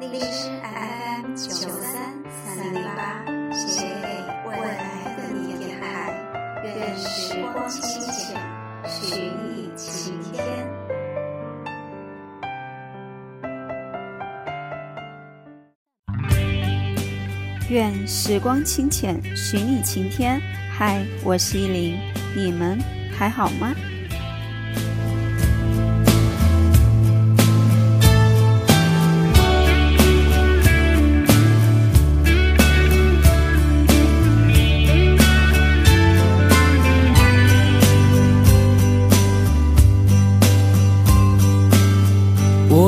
荔枝 FM 九三三零八，写给未来的你电台，愿时光清浅，许你晴天。愿时光清浅，许你晴天。嗨，我是依林，你们还好吗？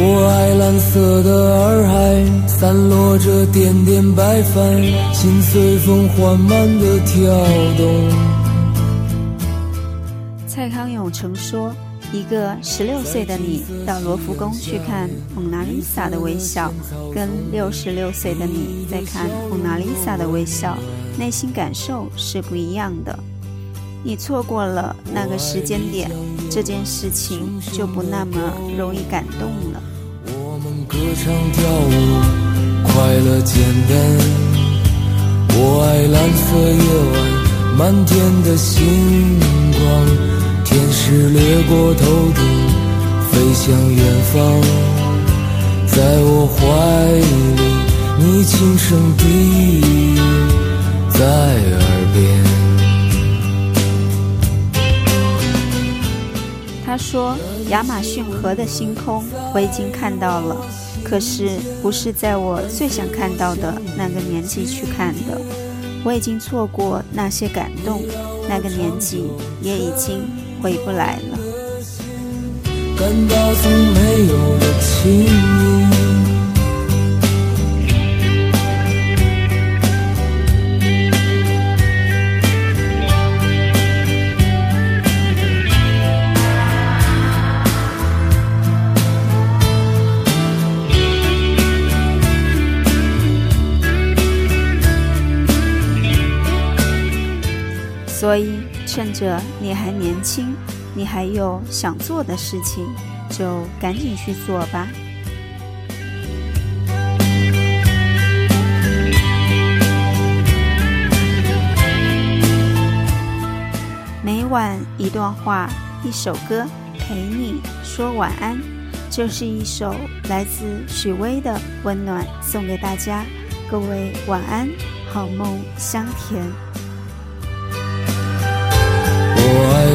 我爱蓝色的洱海，散落着点点白帆，心随风缓慢的跳动。蔡康永曾说：“一个十六岁的你到罗浮宫去看蒙娜丽莎的微笑，跟六十六岁的你在看蒙娜丽莎的微笑，内心感受是不一样的。你错过了那个时间点，这件事情就不那么容易感动了。”我们歌唱跳舞，快乐简单。我爱蓝色夜晚，满天的星光，天使掠过头顶，飞向远方。在我怀里，你轻声低语在耳说：“亚马逊河的星空我已经看到了，可是不是在我最想看到的那个年纪去看的。我已经错过那些感动，那个年纪也已经回不来了。”感到从没有的所以，趁着你还年轻，你还有想做的事情，就赶紧去做吧。每晚一段话，一首歌，陪你说晚安。这是一首来自许巍的《温暖》，送给大家。各位晚安，好梦香甜。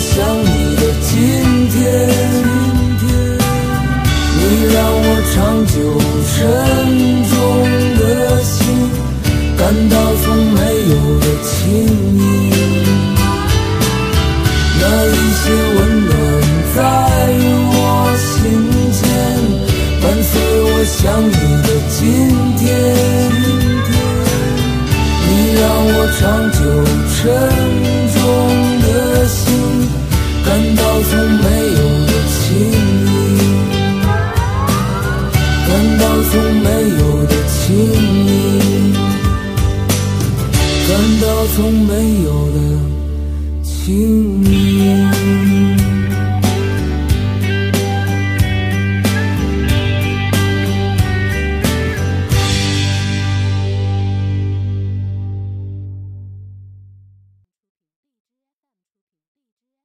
想你的今天。你让我长久沉重的心，感到从没有的轻盈。那一些温暖在我心间，伴随我想你的今天。你让我长久沉难道从没有的情谊？